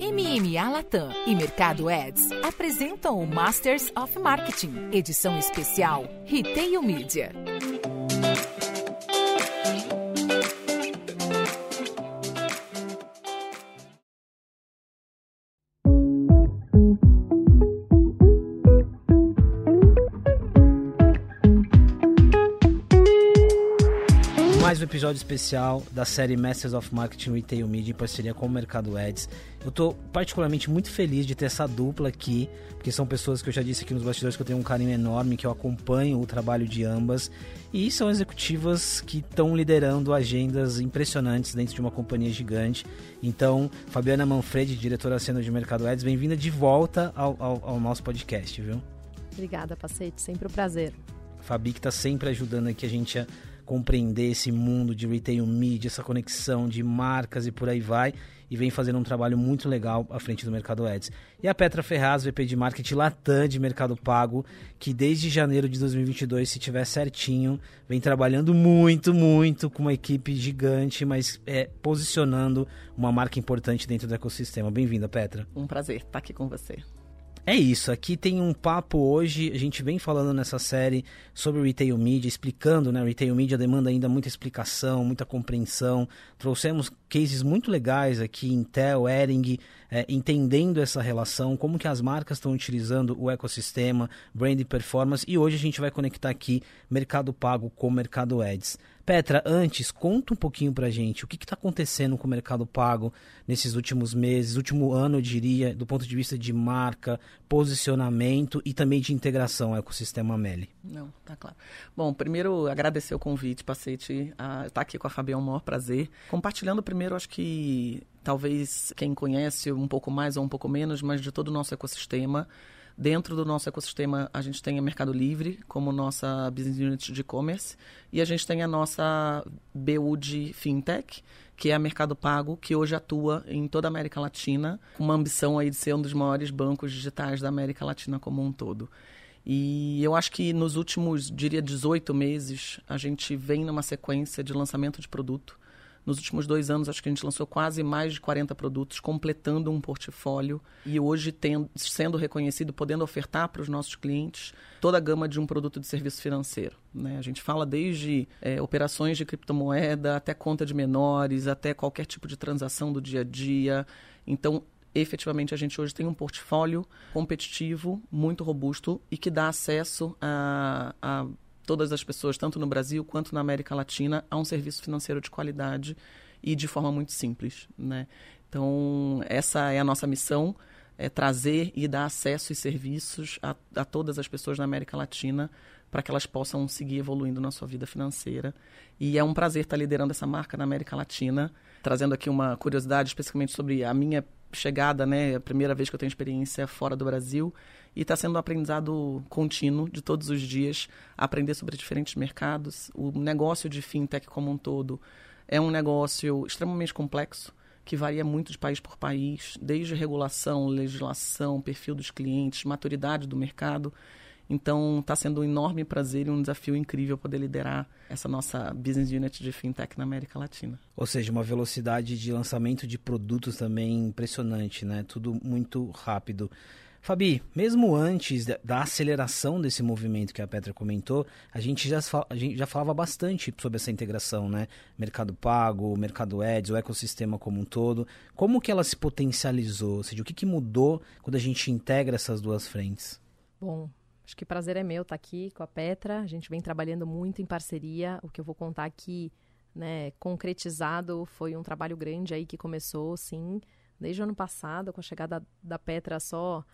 MMA Latam e Mercado Ads apresentam o Masters of Marketing, edição especial Retail Media. Episódio especial da série Masters of Marketing Retail Media em parceria com o Mercado Ads. Eu estou particularmente muito feliz de ter essa dupla aqui, porque são pessoas que eu já disse aqui nos bastidores que eu tenho um carinho enorme, que eu acompanho o trabalho de ambas, e são executivas que estão liderando agendas impressionantes dentro de uma companhia gigante. Então, Fabiana Manfredi, diretora sênior de Mercado Ads, bem-vinda de volta ao, ao, ao nosso podcast, viu? Obrigada, Pacete, sempre um prazer. Fabi que está sempre ajudando aqui a gente a compreender esse mundo de retail media, essa conexão de marcas e por aí vai, e vem fazendo um trabalho muito legal à frente do Mercado Ads. E a Petra Ferraz, VP de Marketing Latam de Mercado Pago, que desde janeiro de 2022, se tiver certinho, vem trabalhando muito, muito com uma equipe gigante, mas é, posicionando uma marca importante dentro do ecossistema. Bem-vinda, Petra. Um prazer estar aqui com você. É isso, aqui tem um papo hoje, a gente vem falando nessa série sobre retail media, explicando, né, retail media demanda ainda muita explicação, muita compreensão. Trouxemos cases muito legais aqui, Intel, Ering, é, entendendo essa relação, como que as marcas estão utilizando o ecossistema, brand performance, e hoje a gente vai conectar aqui Mercado Pago com Mercado Ads. Petra, antes, conta um pouquinho pra gente o que está acontecendo com o Mercado Pago nesses últimos meses, último ano, eu diria, do ponto de vista de marca, posicionamento e também de integração ao ecossistema Meli. Não, tá claro. Bom, primeiro agradecer o convite, Pacete, a estar aqui com a Fabiana, é um maior prazer. Compartilhando primeiro, acho que talvez quem conhece um pouco mais ou um pouco menos, mas de todo o nosso ecossistema, Dentro do nosso ecossistema, a gente tem a Mercado Livre como nossa business unit de e-commerce e a gente tem a nossa BU de fintech, que é a Mercado Pago, que hoje atua em toda a América Latina, com uma ambição aí de ser um dos maiores bancos digitais da América Latina como um todo. E eu acho que nos últimos, diria, 18 meses, a gente vem numa sequência de lançamento de produto nos últimos dois anos, acho que a gente lançou quase mais de 40 produtos, completando um portfólio e hoje tendo, sendo reconhecido, podendo ofertar para os nossos clientes toda a gama de um produto de serviço financeiro. Né? A gente fala desde é, operações de criptomoeda até conta de menores, até qualquer tipo de transação do dia a dia. Então, efetivamente a gente hoje tem um portfólio competitivo, muito robusto e que dá acesso a, a todas as pessoas, tanto no Brasil quanto na América Latina, a um serviço financeiro de qualidade e de forma muito simples. Né? Então, essa é a nossa missão, é trazer e dar acesso e serviços a, a todas as pessoas na América Latina para que elas possam seguir evoluindo na sua vida financeira. E é um prazer estar liderando essa marca na América Latina, trazendo aqui uma curiosidade especificamente sobre a minha chegada, né, a primeira vez que eu tenho experiência fora do Brasil, e está sendo um aprendizado contínuo de todos os dias, aprender sobre diferentes mercados. O negócio de fintech como um todo é um negócio extremamente complexo, que varia muito de país por país, desde regulação, legislação, perfil dos clientes, maturidade do mercado. Então, está sendo um enorme prazer e um desafio incrível poder liderar essa nossa business unit de fintech na América Latina. Ou seja, uma velocidade de lançamento de produtos também impressionante, né? Tudo muito rápido. Fabi, mesmo antes da aceleração desse movimento que a Petra comentou, a gente já, a gente já falava bastante sobre essa integração, né? Mercado Pago, Mercado Ads, o ecossistema como um todo. Como que ela se potencializou? Ou seja, o que, que mudou quando a gente integra essas duas frentes? Bom, Acho que prazer é meu estar aqui com a Petra. A gente vem trabalhando muito em parceria. O que eu vou contar aqui, né, concretizado, foi um trabalho grande aí que começou, sim, desde o ano passado, com a chegada da Petra só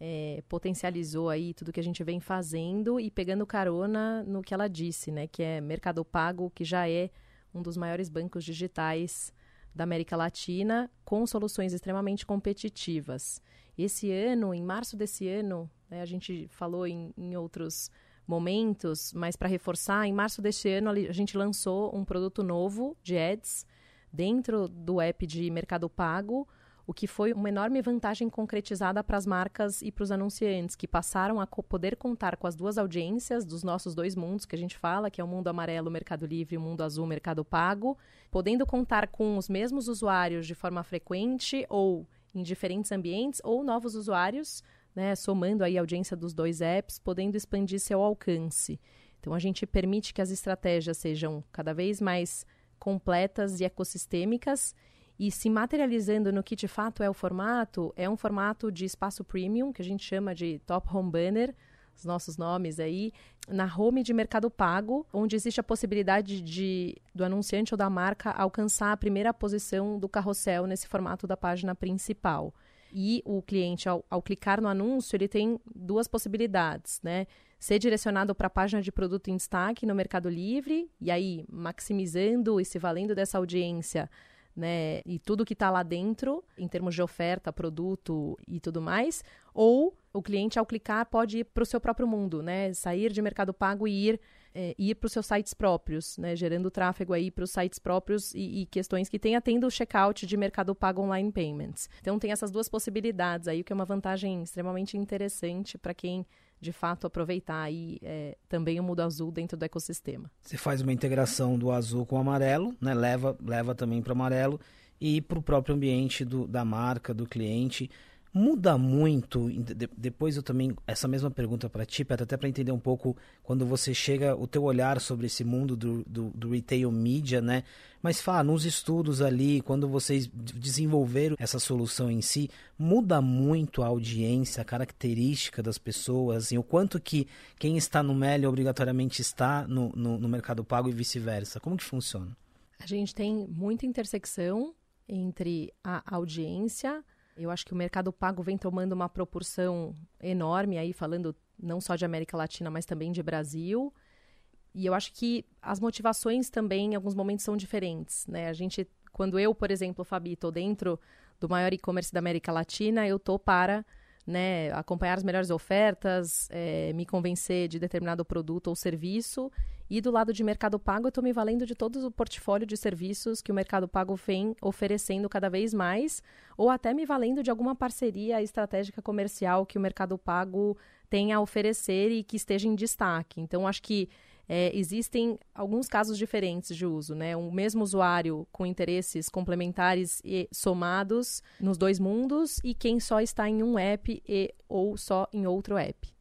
é, potencializou aí tudo que a gente vem fazendo e pegando carona no que ela disse, né, que é Mercado Pago, que já é um dos maiores bancos digitais da América Latina, com soluções extremamente competitivas. Esse ano, em março desse ano, né? A gente falou em, em outros momentos, mas para reforçar, em março deste ano a gente lançou um produto novo de ads dentro do app de Mercado Pago, o que foi uma enorme vantagem concretizada para as marcas e para os anunciantes, que passaram a poder contar com as duas audiências dos nossos dois mundos que a gente fala, que é o mundo amarelo, Mercado Livre, e o mundo azul, Mercado Pago, podendo contar com os mesmos usuários de forma frequente ou em diferentes ambientes ou novos usuários, né, somando aí a audiência dos dois apps, podendo expandir seu alcance. Então a gente permite que as estratégias sejam cada vez mais completas e ecossistêmicas e se materializando no que de fato é o formato, é um formato de espaço premium, que a gente chama de Top Home Banner, os nossos nomes aí, na home de mercado pago, onde existe a possibilidade de do anunciante ou da marca alcançar a primeira posição do carrossel nesse formato da página principal. E o cliente, ao, ao clicar no anúncio, ele tem duas possibilidades, né? Ser direcionado para a página de produto em destaque no Mercado Livre, e aí maximizando e se valendo dessa audiência né, e tudo que está lá dentro, em termos de oferta, produto e tudo mais, ou o cliente, ao clicar, pode ir para o seu próprio mundo, né, sair de mercado pago e ir, é, ir para os seus sites próprios, né, gerando tráfego aí para os sites próprios e, e, questões que tenha tendo o checkout de mercado pago online payments. Então, tem essas duas possibilidades aí, o que é uma vantagem extremamente interessante para quem de fato aproveitar aí é, também o mundo azul dentro do ecossistema. Você faz uma integração do azul com o amarelo, né? leva, leva também para o amarelo e para o próprio ambiente do, da marca, do cliente muda muito. depois eu também essa mesma pergunta para ti, Petra, até para entender um pouco quando você chega o teu olhar sobre esse mundo do, do, do retail media, né? Mas fala nos estudos ali, quando vocês desenvolveram essa solução em si, muda muito a audiência, a característica das pessoas, assim, o quanto que quem está no Meli obrigatoriamente está no, no, no mercado pago e vice-versa. Como que funciona? A gente tem muita intersecção entre a audiência eu acho que o mercado pago vem tomando uma proporção enorme aí, falando não só de América Latina, mas também de Brasil. E eu acho que as motivações também, em alguns momentos, são diferentes, né? A gente, quando eu, por exemplo, Fabi, estou dentro do maior e-commerce da América Latina, eu estou para né, acompanhar as melhores ofertas, é, me convencer de determinado produto ou serviço. E do lado de Mercado Pago, eu estou me valendo de todo o portfólio de serviços que o Mercado Pago vem oferecendo cada vez mais, ou até me valendo de alguma parceria estratégica comercial que o Mercado Pago tem a oferecer e que esteja em destaque. Então, acho que é, existem alguns casos diferentes de uso, né? Um mesmo usuário com interesses complementares e somados nos dois mundos e quem só está em um app e ou só em outro app.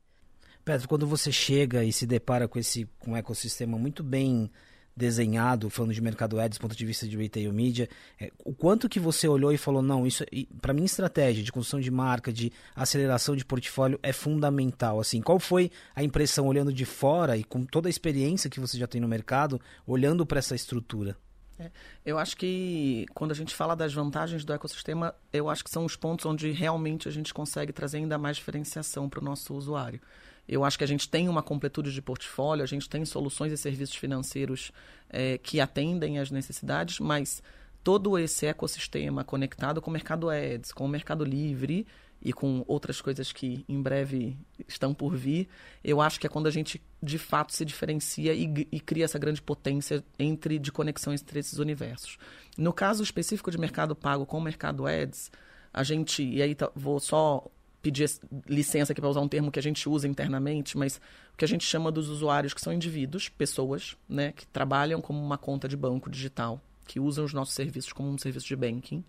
Pedro, quando você chega e se depara com esse com um ecossistema muito bem desenhado, falando de mercado ads, do ponto de vista de retail media, é, o quanto que você olhou e falou, não, isso para mim estratégia de construção de marca, de aceleração de portfólio é fundamental, assim, qual foi a impressão olhando de fora e com toda a experiência que você já tem no mercado, olhando para essa estrutura? É, eu acho que quando a gente fala das vantagens do ecossistema, eu acho que são os pontos onde realmente a gente consegue trazer ainda mais diferenciação para o nosso usuário. Eu acho que a gente tem uma completude de portfólio, a gente tem soluções e serviços financeiros é, que atendem às necessidades, mas todo esse ecossistema conectado com o mercado ads, com o mercado livre e com outras coisas que em breve estão por vir, eu acho que é quando a gente de fato se diferencia e, e cria essa grande potência entre de conexão entre esses universos. No caso específico de mercado pago com o mercado ads, a gente, e aí tá, vou só pedir licença aqui para usar um termo que a gente usa internamente, mas o que a gente chama dos usuários que são indivíduos, pessoas, né, que trabalham como uma conta de banco digital, que usam os nossos serviços como um serviço de banking.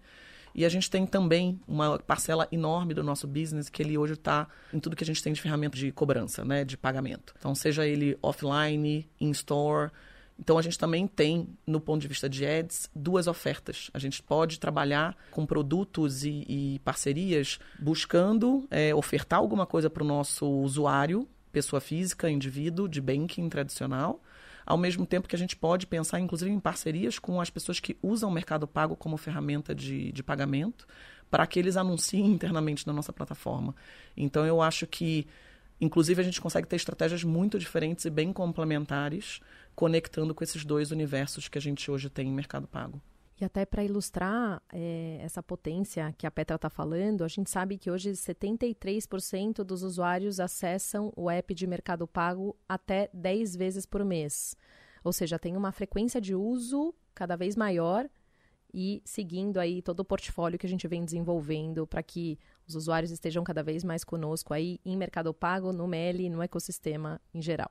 E a gente tem também uma parcela enorme do nosso business que ele hoje está em tudo que a gente tem de ferramenta de cobrança, né, de pagamento. Então, seja ele offline, in-store, então a gente também tem, no ponto de vista de ads, duas ofertas. A gente pode trabalhar com produtos e, e parcerias buscando é, ofertar alguma coisa para o nosso usuário, pessoa física, indivíduo, de banking tradicional, ao mesmo tempo que a gente pode pensar, inclusive, em parcerias com as pessoas que usam o Mercado Pago como ferramenta de, de pagamento, para que eles anunciem internamente na nossa plataforma. Então eu acho que Inclusive, a gente consegue ter estratégias muito diferentes e bem complementares, conectando com esses dois universos que a gente hoje tem em mercado pago. E até para ilustrar é, essa potência que a Petra está falando, a gente sabe que hoje 73% dos usuários acessam o app de Mercado Pago até 10 vezes por mês. Ou seja, tem uma frequência de uso cada vez maior e seguindo aí todo o portfólio que a gente vem desenvolvendo para que os usuários estejam cada vez mais conosco aí em Mercado Pago, no MELI, no ecossistema em geral.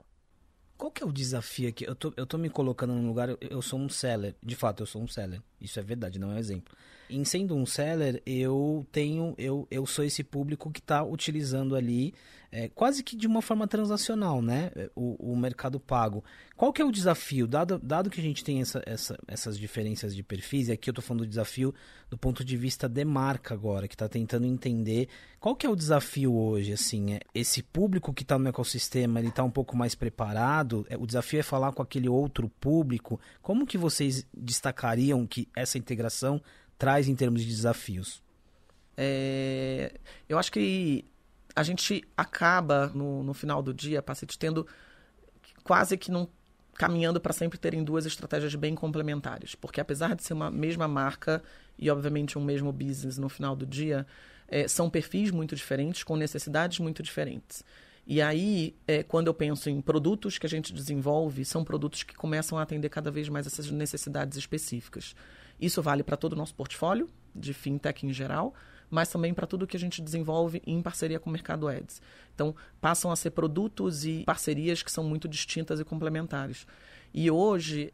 Qual que é o desafio aqui? Eu tô, eu tô me colocando num lugar, eu, eu sou um seller, de fato eu sou um seller, isso é verdade, não é um exemplo. Em sendo um seller, eu tenho, eu, eu sou esse público que está utilizando ali é, quase que de uma forma transacional, né? O, o, mercado pago. Qual que é o desafio? Dado, dado que a gente tem essa, essa, essas diferenças de perfis, e aqui eu estou falando do desafio do ponto de vista de marca agora, que está tentando entender qual que é o desafio hoje, assim, é, esse público que está no ecossistema, ele está um pouco mais preparado, é, o desafio é falar com aquele outro público, como que vocês destacariam que essa integração traz em termos de desafios? É, eu acho que a gente acaba, no, no final do dia, Pacete, tendo quase que não caminhando para sempre terem duas estratégias bem complementares. Porque apesar de ser uma mesma marca e, obviamente, um mesmo business no final do dia, é, são perfis muito diferentes, com necessidades muito diferentes. E aí, é, quando eu penso em produtos que a gente desenvolve, são produtos que começam a atender cada vez mais essas necessidades específicas. Isso vale para todo o nosso portfólio, de fintech em geral, mas também para tudo que a gente desenvolve em parceria com o Mercado Ads. Então, passam a ser produtos e parcerias que são muito distintas e complementares. E hoje,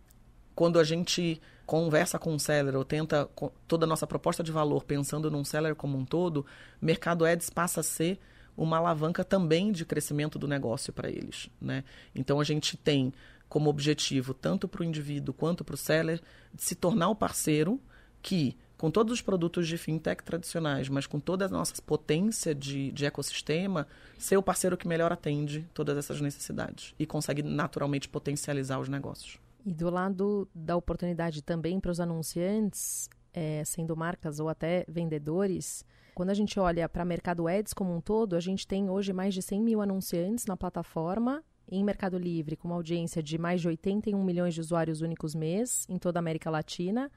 quando a gente conversa com um seller ou tenta toda a nossa proposta de valor pensando num seller como um todo, Mercado Ads passa a ser uma alavanca também de crescimento do negócio para eles. Né? Então, a gente tem como objetivo, tanto para o indivíduo quanto para o seller, de se tornar o parceiro que com todos os produtos de fintech tradicionais, mas com toda a nossa potência de, de ecossistema, ser o parceiro que melhor atende todas essas necessidades e consegue naturalmente potencializar os negócios. E do lado da oportunidade também para os anunciantes, é, sendo marcas ou até vendedores, quando a gente olha para o mercado ads como um todo, a gente tem hoje mais de 100 mil anunciantes na plataforma em Mercado Livre, com uma audiência de mais de 81 milhões de usuários únicos mês em toda a América Latina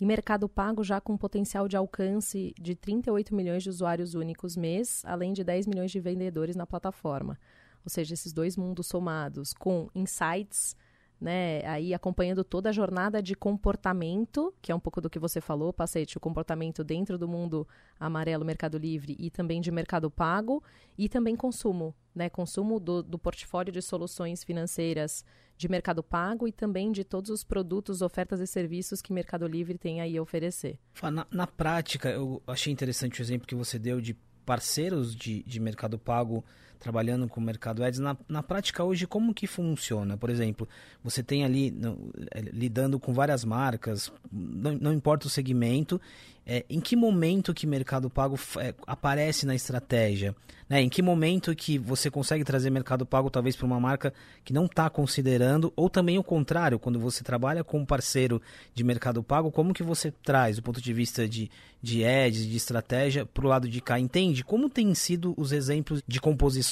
e Mercado Pago já com potencial de alcance de 38 milhões de usuários únicos mês, além de 10 milhões de vendedores na plataforma. Ou seja, esses dois mundos somados com insights, né, aí acompanhando toda a jornada de comportamento, que é um pouco do que você falou, Pacete, o comportamento dentro do mundo amarelo Mercado Livre e também de Mercado Pago, e também consumo, né, consumo do, do portfólio de soluções financeiras de Mercado Pago e também de todos os produtos, ofertas e serviços que Mercado Livre tem aí a oferecer. Na, na prática, eu achei interessante o exemplo que você deu de parceiros de, de Mercado Pago trabalhando com o Mercado Ads. Na, na prática hoje, como que funciona? Por exemplo, você tem ali no, é, lidando com várias marcas, não, não importa o segmento, é, em que momento que Mercado Pago é, aparece na estratégia? Né? Em que momento que você consegue trazer Mercado Pago talvez para uma marca que não está considerando, ou também o contrário, quando você trabalha com um parceiro de Mercado Pago, como que você traz do ponto de vista de, de ads, de estratégia, para o lado de cá? Entende? Como têm sido os exemplos de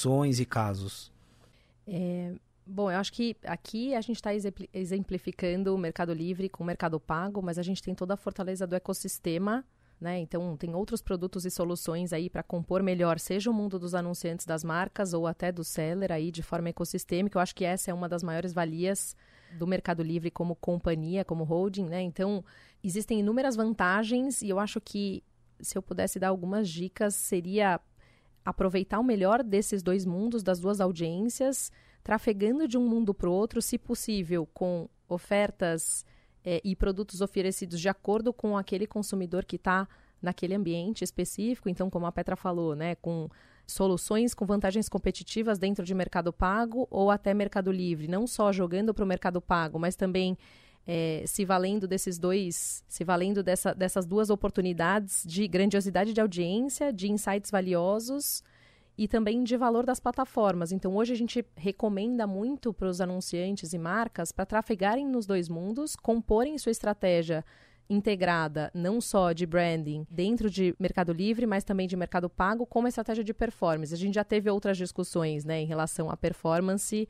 composições e casos? É, Bom, eu acho que aqui a gente está exemplificando o Mercado Livre com o Mercado Pago, mas a gente tem toda a fortaleza do ecossistema, né? Então, tem outros produtos e soluções aí para compor melhor, seja o mundo dos anunciantes das marcas ou até do seller aí de forma ecossistêmica. Eu acho que essa é uma das maiores valias do Mercado Livre como companhia, como holding, né? Então, existem inúmeras vantagens e eu acho que se eu pudesse dar algumas dicas, seria aproveitar o melhor desses dois mundos, das duas audiências, trafegando de um mundo para o outro, se possível, com ofertas é, e produtos oferecidos de acordo com aquele consumidor que está naquele ambiente específico. Então, como a Petra falou, né, com soluções com vantagens competitivas dentro de Mercado Pago ou até Mercado Livre, não só jogando para o Mercado Pago, mas também é, se valendo desses dois, se valendo dessa, dessas duas oportunidades de grandiosidade de audiência, de insights valiosos e também de valor das plataformas. Então, hoje a gente recomenda muito para os anunciantes e marcas para trafegarem nos dois mundos, comporem sua estratégia integrada, não só de branding dentro de Mercado Livre, mas também de Mercado Pago, como estratégia de performance. A gente já teve outras discussões né, em relação à performance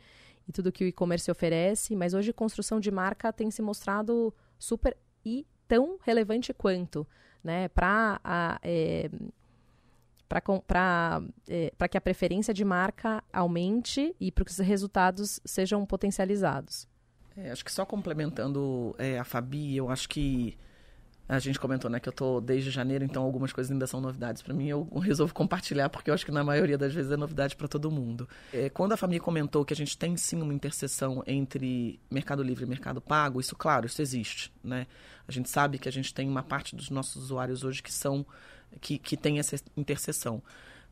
e tudo que o e-commerce oferece, mas hoje construção de marca tem se mostrado super e tão relevante quanto. Né, para é, para é, que a preferência de marca aumente e para que os resultados sejam potencializados. É, acho que só complementando é, a Fabi, eu acho que A gente comentou, né, que eu tô desde janeiro, então algumas coisas ainda são novidades para mim. Eu resolvo compartilhar porque eu acho que na maioria das vezes é novidade para todo mundo. É, quando a família comentou que a gente tem sim uma interseção entre Mercado Livre e Mercado Pago, isso, claro, isso existe, né? A gente sabe que a gente tem uma parte dos nossos usuários hoje que são que, que tem essa interseção.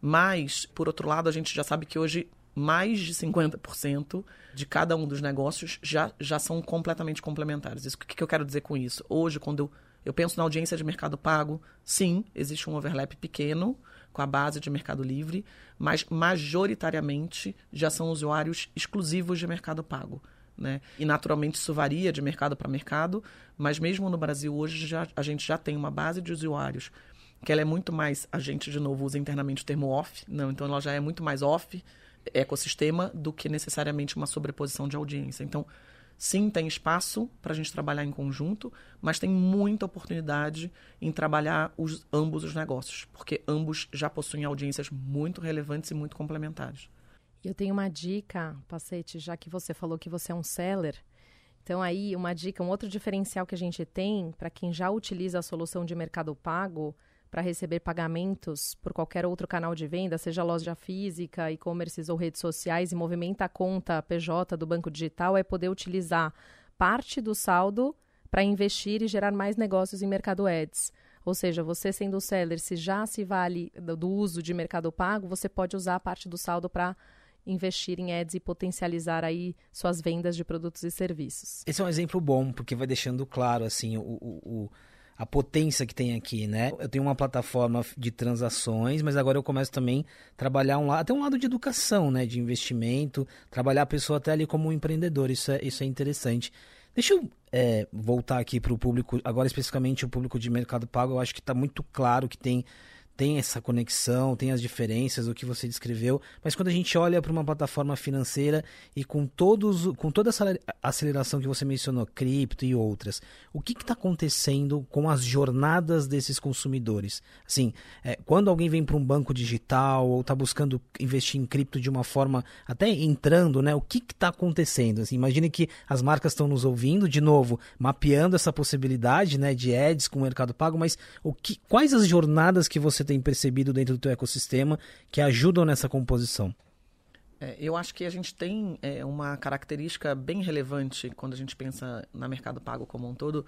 Mas, por outro lado, a gente já sabe que hoje mais de 50% de cada um dos negócios já, já são completamente complementares. Isso, o que, que eu quero dizer com isso? Hoje, quando eu eu penso na audiência de mercado pago, sim, existe um overlap pequeno com a base de mercado livre, mas majoritariamente já são usuários exclusivos de mercado pago. Né? E naturalmente isso varia de mercado para mercado, mas mesmo no Brasil hoje já, a gente já tem uma base de usuários que ela é muito mais, a gente de novo usa internamente o termo off, não, então ela já é muito mais off ecossistema do que necessariamente uma sobreposição de audiência. Então, Sim, tem espaço para a gente trabalhar em conjunto, mas tem muita oportunidade em trabalhar os, ambos os negócios, porque ambos já possuem audiências muito relevantes e muito complementares. Eu tenho uma dica, Pacete, já que você falou que você é um seller. Então, aí, uma dica, um outro diferencial que a gente tem para quem já utiliza a solução de mercado pago para receber pagamentos por qualquer outro canal de venda, seja loja física, e-commerces ou redes sociais, e movimenta a conta PJ do banco digital, é poder utilizar parte do saldo para investir e gerar mais negócios em Mercado Ads. Ou seja, você sendo seller, se já se vale do uso de Mercado Pago, você pode usar a parte do saldo para investir em ads e potencializar aí suas vendas de produtos e serviços. Esse é um exemplo bom, porque vai deixando claro assim o, o a potência que tem aqui, né? Eu tenho uma plataforma de transações, mas agora eu começo também a trabalhar um lado, até um lado de educação, né? De investimento, trabalhar a pessoa até ali como um empreendedor. Isso é, isso é interessante. Deixa eu é, voltar aqui para o público, agora especificamente o público de mercado pago. Eu acho que está muito claro que tem tem essa conexão, tem as diferenças, o que você descreveu, mas quando a gente olha para uma plataforma financeira e com, todos, com toda essa aceleração que você mencionou, cripto e outras, o que está acontecendo com as jornadas desses consumidores? Assim, é, quando alguém vem para um banco digital ou está buscando investir em cripto de uma forma, até entrando, né, o que está acontecendo? Assim, imagine que as marcas estão nos ouvindo, de novo, mapeando essa possibilidade né, de ads com o mercado pago, mas o que, quais as jornadas que você tem percebido dentro do teu ecossistema que ajudam nessa composição? É, eu acho que a gente tem é, uma característica bem relevante quando a gente pensa na mercado pago como um todo,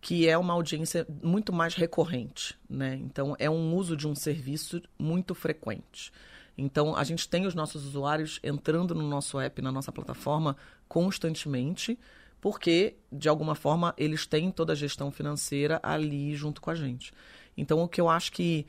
que é uma audiência muito mais recorrente, né? Então é um uso de um serviço muito frequente. Então a gente tem os nossos usuários entrando no nosso app, na nossa plataforma constantemente, porque de alguma forma eles têm toda a gestão financeira ali junto com a gente. Então o que eu acho que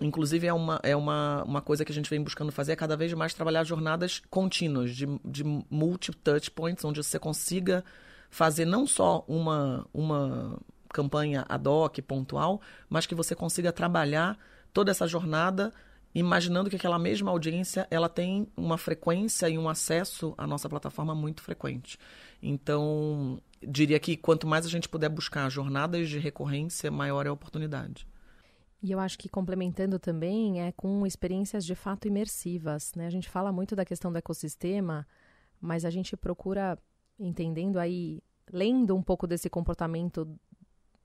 Inclusive, é uma, é uma, uma coisa que a gente vem buscando fazer, é cada vez mais trabalhar jornadas contínuas, de, de multi-touch points, onde você consiga fazer não só uma, uma campanha ad hoc, pontual, mas que você consiga trabalhar toda essa jornada imaginando que aquela mesma audiência ela tem uma frequência e um acesso à nossa plataforma muito frequente. Então, diria que quanto mais a gente puder buscar jornadas de recorrência, maior é a oportunidade. E eu acho que complementando também é com experiências de fato imersivas. Né? A gente fala muito da questão do ecossistema, mas a gente procura, entendendo aí, lendo um pouco desse comportamento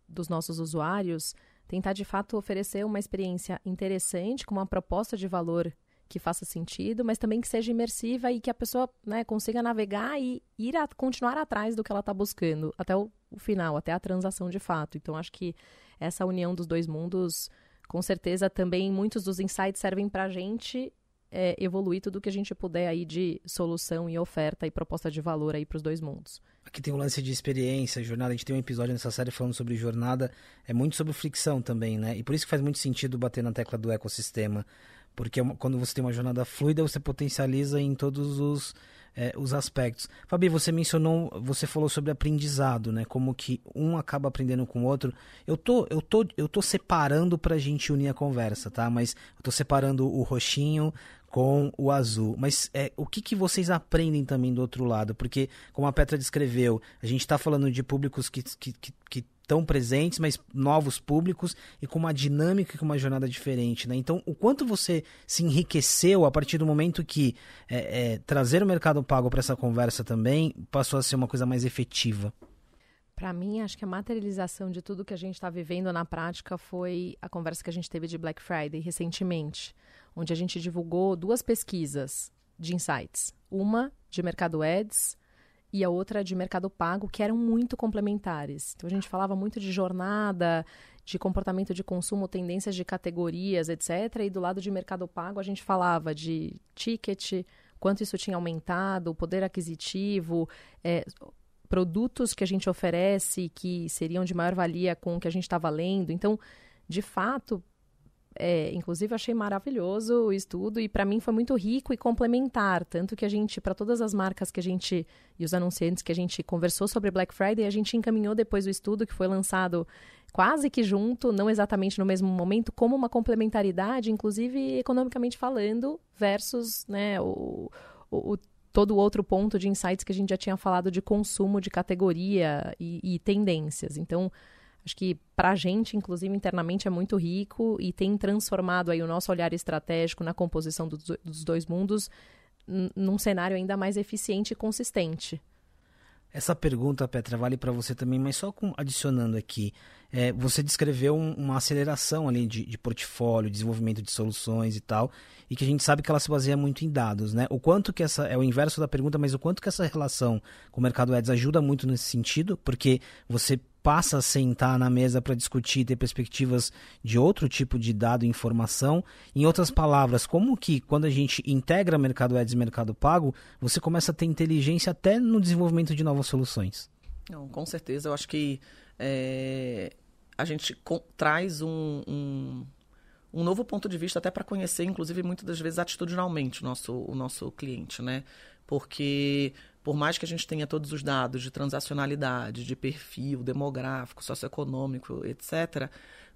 dos nossos usuários, tentar de fato oferecer uma experiência interessante, com uma proposta de valor que faça sentido, mas também que seja imersiva e que a pessoa né, consiga navegar e ir a, continuar atrás do que ela está buscando até o, o final, até a transação de fato. Então, acho que essa união dos dois mundos com certeza também muitos dos insights servem para a gente é, evoluir tudo que a gente puder aí de solução e oferta e proposta de valor aí para os dois mundos. Aqui tem um lance de experiência, jornada. A gente tem um episódio nessa série falando sobre jornada. É muito sobre fricção também, né? E por isso que faz muito sentido bater na tecla do ecossistema. Porque é quando você tem uma jornada fluida, você potencializa em todos os é, os aspectos. Fabi, você mencionou, você falou sobre aprendizado, né? Como que um acaba aprendendo com o outro. Eu tô, eu tô, eu tô separando para a gente unir a conversa, tá? Mas eu tô separando o roxinho com o azul. Mas é, o que, que vocês aprendem também do outro lado? Porque, como a Petra descreveu, a gente está falando de públicos que, que, que, que tão presentes, mas novos públicos e com uma dinâmica e com uma jornada diferente, né? Então, o quanto você se enriqueceu a partir do momento que é, é, trazer o mercado pago para essa conversa também passou a ser uma coisa mais efetiva? Para mim, acho que a materialização de tudo que a gente está vivendo na prática foi a conversa que a gente teve de Black Friday recentemente, onde a gente divulgou duas pesquisas de insights. Uma de mercado ads e a outra de mercado pago, que eram muito complementares. Então a gente falava muito de jornada, de comportamento de consumo, tendências de categorias, etc. E do lado de mercado pago a gente falava de ticket, quanto isso tinha aumentado, poder aquisitivo, é, produtos que a gente oferece que seriam de maior valia com o que a gente estava lendo. Então, de fato, é, inclusive, achei maravilhoso o estudo e para mim foi muito rico e complementar. Tanto que a gente, para todas as marcas que a gente e os anunciantes que a gente conversou sobre Black Friday, a gente encaminhou depois o estudo que foi lançado quase que junto, não exatamente no mesmo momento, como uma complementaridade, inclusive economicamente falando, versus né, o, o, o todo outro ponto de insights que a gente já tinha falado de consumo de categoria e, e tendências. Então, Acho que para a gente, inclusive internamente, é muito rico e tem transformado aí o nosso olhar estratégico na composição dos, dos dois mundos num cenário ainda mais eficiente e consistente. Essa pergunta, Petra, vale para você também, mas só com, adicionando aqui, é, você descreveu um, uma aceleração ali de, de, portfólio, desenvolvimento de soluções e tal, e que a gente sabe que ela se baseia muito em dados, né? O quanto que essa, é o inverso da pergunta, mas o quanto que essa relação com o mercado ads ajuda muito nesse sentido, porque você passa a sentar na mesa para discutir, ter perspectivas de outro tipo de dado e informação. Em outras palavras, como que quando a gente integra mercado ads e mercado pago, você começa a ter inteligência até no desenvolvimento de novas soluções? Não, com certeza, eu acho que é, a gente traz um, um, um, novo ponto de vista até para conhecer, inclusive, muitas das vezes atitudinalmente o nosso, o nosso cliente, né? Porque por mais que a gente tenha todos os dados de transacionalidade, de perfil demográfico, socioeconômico, etc.,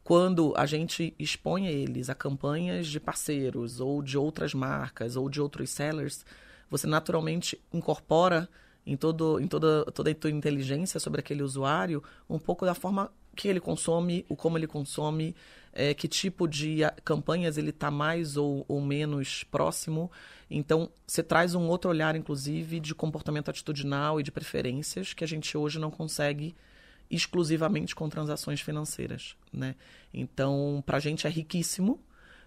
quando a gente expõe eles a campanhas de parceiros ou de outras marcas ou de outros sellers, você naturalmente incorpora em, todo, em toda, toda a tua inteligência sobre aquele usuário um pouco da forma que ele consome, o como ele consome, é, que tipo de campanhas ele está mais ou, ou menos próximo. Então, você traz um outro olhar, inclusive, de comportamento atitudinal e de preferências que a gente hoje não consegue exclusivamente com transações financeiras. Né? Então, para a gente é riquíssimo.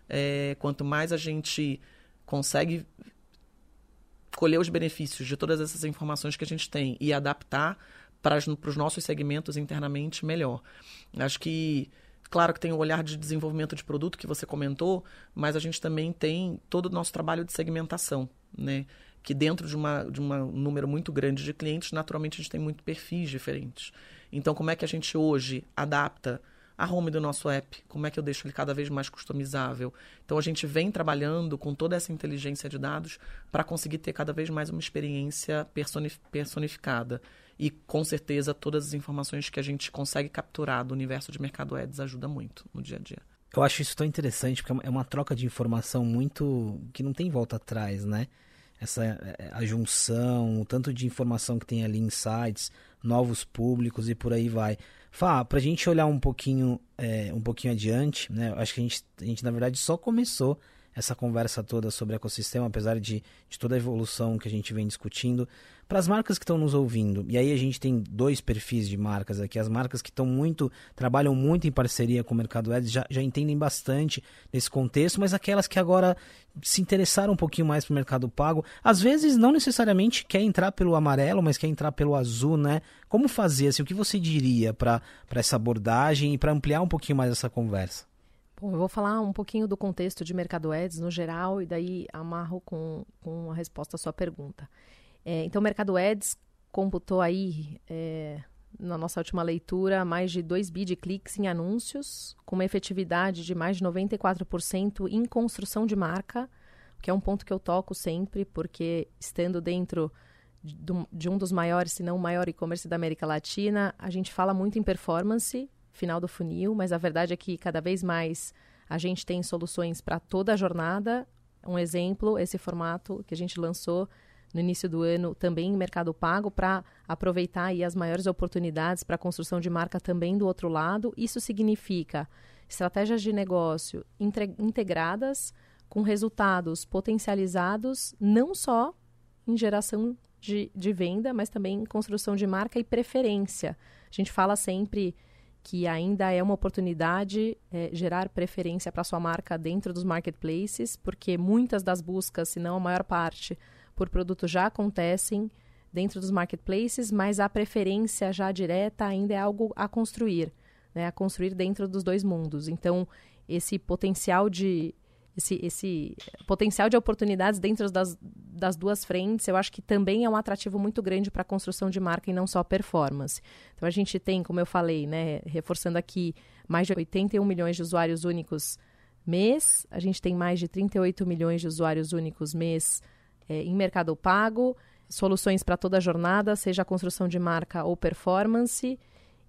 É, quanto mais a gente consegue colher os benefícios de todas essas informações que a gente tem e adaptar para os nossos segmentos internamente, melhor. Acho que Claro que tem o olhar de desenvolvimento de produto que você comentou, mas a gente também tem todo o nosso trabalho de segmentação, né? Que dentro de, uma, de um número muito grande de clientes, naturalmente a gente tem muito perfis diferentes. Então, como é que a gente hoje adapta a home do nosso app, como é que eu deixo ele cada vez mais customizável. Então a gente vem trabalhando com toda essa inteligência de dados para conseguir ter cada vez mais uma experiência personificada. E com certeza todas as informações que a gente consegue capturar do universo de mercado ads ajuda muito no dia a dia. Eu acho isso tão interessante porque é uma troca de informação muito que não tem volta atrás, né? Essa é, a junção, o tanto de informação que tem ali, insights, novos públicos e por aí vai. Fá, para a gente olhar um pouquinho, é, um pouquinho adiante, né? Acho que a gente, a gente, na verdade, só começou essa conversa toda sobre ecossistema, apesar de, de toda a evolução que a gente vem discutindo. Para as marcas que estão nos ouvindo, e aí a gente tem dois perfis de marcas aqui, as marcas que estão muito, trabalham muito em parceria com o Mercado Ads, já, já entendem bastante nesse contexto, mas aquelas que agora se interessaram um pouquinho mais para o mercado pago, às vezes não necessariamente quer entrar pelo amarelo, mas quer entrar pelo azul, né? Como fazer, assim, o que você diria para essa abordagem e para ampliar um pouquinho mais essa conversa? Bom, eu vou falar um pouquinho do contexto de mercado ads no geral e daí amarro com, com a resposta à sua pergunta. É, então, o mercado ads computou aí, é, na nossa última leitura, mais de 2 bi de cliques em anúncios, com uma efetividade de mais de 94% em construção de marca, que é um ponto que eu toco sempre, porque estando dentro de um dos maiores, se não o maior e-commerce da América Latina, a gente fala muito em performance final do funil, mas a verdade é que cada vez mais a gente tem soluções para toda a jornada. Um exemplo, esse formato que a gente lançou no início do ano também em Mercado Pago para aproveitar aí as maiores oportunidades para a construção de marca também do outro lado. Isso significa estratégias de negócio integradas com resultados potencializados não só em geração de, de venda, mas também construção de marca e preferência. A gente fala sempre que ainda é uma oportunidade é, gerar preferência para sua marca dentro dos marketplaces, porque muitas das buscas, se não a maior parte, por produto já acontecem dentro dos marketplaces, mas a preferência já direta ainda é algo a construir, né, a construir dentro dos dois mundos. Então, esse potencial de esse, esse potencial de oportunidades dentro das, das duas frentes, eu acho que também é um atrativo muito grande para a construção de marca e não só performance. Então a gente tem, como eu falei, né, reforçando aqui, mais de 81 milhões de usuários únicos mês, a gente tem mais de 38 milhões de usuários únicos mês é, em mercado pago, soluções para toda a jornada, seja a construção de marca ou performance,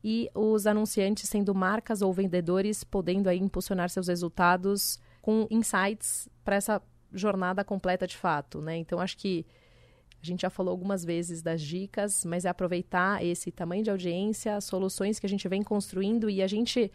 e os anunciantes sendo marcas ou vendedores podendo aí impulsionar seus resultados com insights para essa jornada completa de fato, né? Então acho que a gente já falou algumas vezes das dicas, mas é aproveitar esse tamanho de audiência, soluções que a gente vem construindo e a gente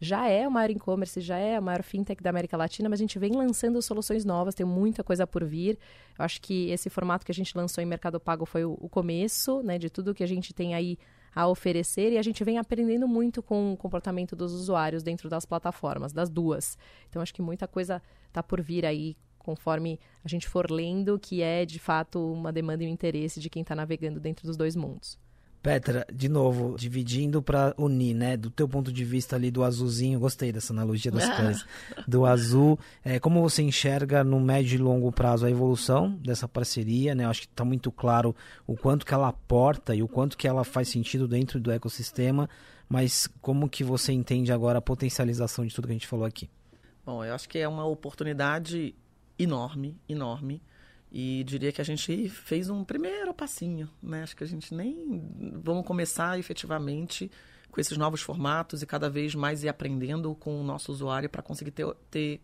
já é o maior e-commerce, já é a maior fintech da América Latina, mas a gente vem lançando soluções novas, tem muita coisa por vir. Eu acho que esse formato que a gente lançou em Mercado Pago foi o, o começo, né, de tudo que a gente tem aí a oferecer e a gente vem aprendendo muito com o comportamento dos usuários dentro das plataformas, das duas. Então acho que muita coisa está por vir aí conforme a gente for lendo, que é de fato uma demanda e um interesse de quem está navegando dentro dos dois mundos. Petra, de novo, dividindo para unir, né? Do teu ponto de vista ali do azulzinho, gostei dessa analogia das cores. Do azul, é, como você enxerga no médio e longo prazo a evolução dessa parceria, né? Eu acho que está muito claro o quanto que ela aporta e o quanto que ela faz sentido dentro do ecossistema, mas como que você entende agora a potencialização de tudo que a gente falou aqui? Bom, eu acho que é uma oportunidade enorme, enorme e diria que a gente fez um primeiro passinho, né? Acho que a gente nem vamos começar efetivamente com esses novos formatos e cada vez mais ir aprendendo com o nosso usuário para conseguir ter, ter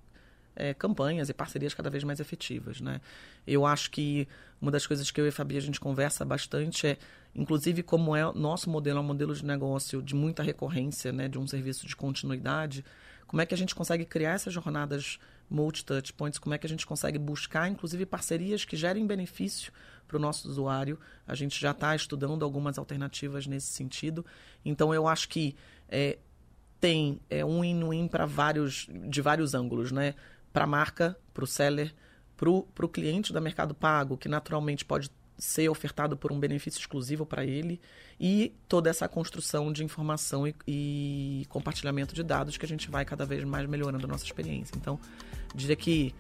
é, campanhas e parcerias cada vez mais efetivas, né? Eu acho que uma das coisas que eu e a Fabi a gente conversa bastante é, inclusive, como é nosso modelo, é um modelo de negócio de muita recorrência, né? De um serviço de continuidade, como é que a gente consegue criar essas jornadas multi-touch points, como é que a gente consegue buscar, inclusive, parcerias que gerem benefício para o nosso usuário. A gente já está estudando algumas alternativas nesse sentido. Então, eu acho que é, tem é, um win-win vários, de vários ângulos, né? Para a marca, para o seller, para o cliente da Mercado Pago, que naturalmente pode ser ofertado por um benefício exclusivo para ele e toda essa construção de informação e, e, compartilhamento de dados que a gente vai cada vez mais melhorando a nossa experiência. Então, diria que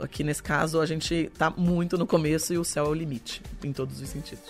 aqui nesse caso a gente está muito no começo e o céu é o limite em todos os sentidos.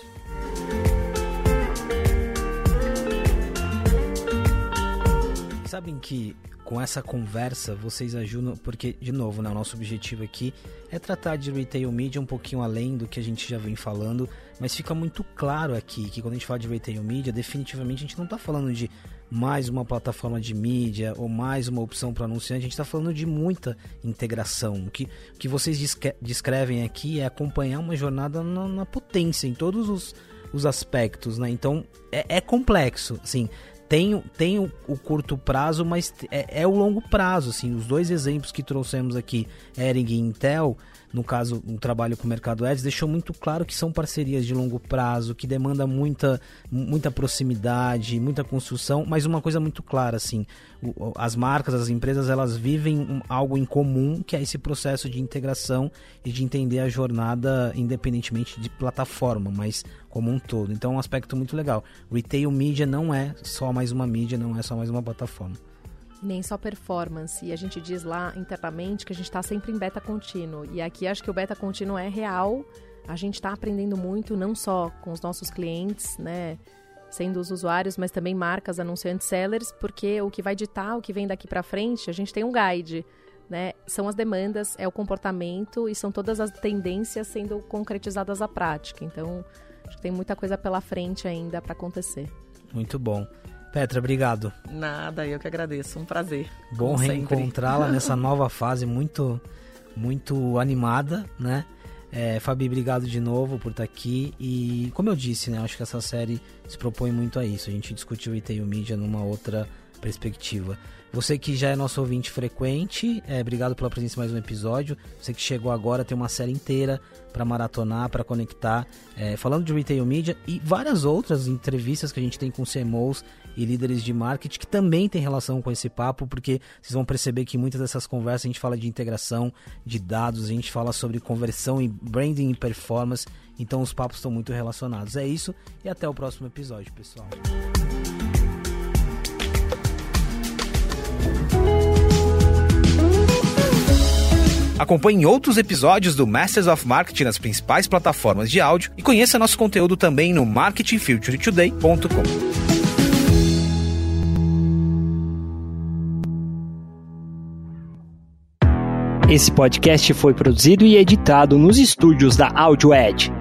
Sabem que com essa conversa vocês ajudam, porque, de novo, né, o nosso objetivo aqui é tratar de retail media um pouquinho além do que a gente já vem falando, mas fica muito claro aqui que quando a gente fala de retail media, definitivamente a gente não está falando de mais uma plataforma de mídia ou mais uma opção para anunciante, a gente está falando de muita integração. O que, o que vocês descrevem aqui é acompanhar uma jornada na, na potência, em todos os, os aspectos, né? Então é, é complexo, assim tem, tem o, o, curto prazo, mas é, é, o longo prazo. Assim, os dois exemplos que trouxemos aqui, Ering e Intel, no caso, um trabalho com o Mercado Ads, deixou muito claro que são parcerias de longo prazo, que demanda muita, muita proximidade, muita construção, mas uma coisa muito clara, assim, as marcas, as empresas, elas vivem algo em comum, que é esse processo de integração e de entender a jornada independentemente de plataforma, mas como um todo. Então é um aspecto muito legal. Retail Media não é só mais uma mídia, não é só mais uma plataforma nem só performance. E a gente diz lá internamente que a gente está sempre em beta contínuo. E aqui acho que o beta contínuo é real. A gente está aprendendo muito, não só com os nossos clientes, né? Sendo os usuários, mas também marcas, anunciantes, sellers, porque o que vai ditar, o que vem daqui para frente, a gente tem um guide. Né? São as demandas, é o comportamento e são todas as tendências sendo concretizadas à prática. Então, acho que tem muita coisa pela frente ainda para acontecer. Muito bom. Petra, obrigado. Nada, eu que agradeço. Um prazer. Bom reencontrá-la nessa nova fase muito, muito animada, né? É, Fabi, obrigado de novo por estar aqui. E como eu disse, né, acho que essa série se propõe muito a isso. A gente discutiu o retail media numa outra perspectiva. Você que já é nosso ouvinte frequente, é, obrigado pela presença em mais um episódio. Você que chegou agora, tem uma série inteira para maratonar, para conectar, é, falando de retail media e várias outras entrevistas que a gente tem com CMOs e líderes de marketing que também tem relação com esse papo, porque vocês vão perceber que muitas dessas conversas a gente fala de integração de dados, a gente fala sobre conversão e branding e performance, então os papos estão muito relacionados. É isso e até o próximo episódio, pessoal. Acompanhe outros episódios do Masters of Marketing nas principais plataformas de áudio e conheça nosso conteúdo também no marketingfuturetoday.com. Esse podcast foi produzido e editado nos estúdios da Audio Edge.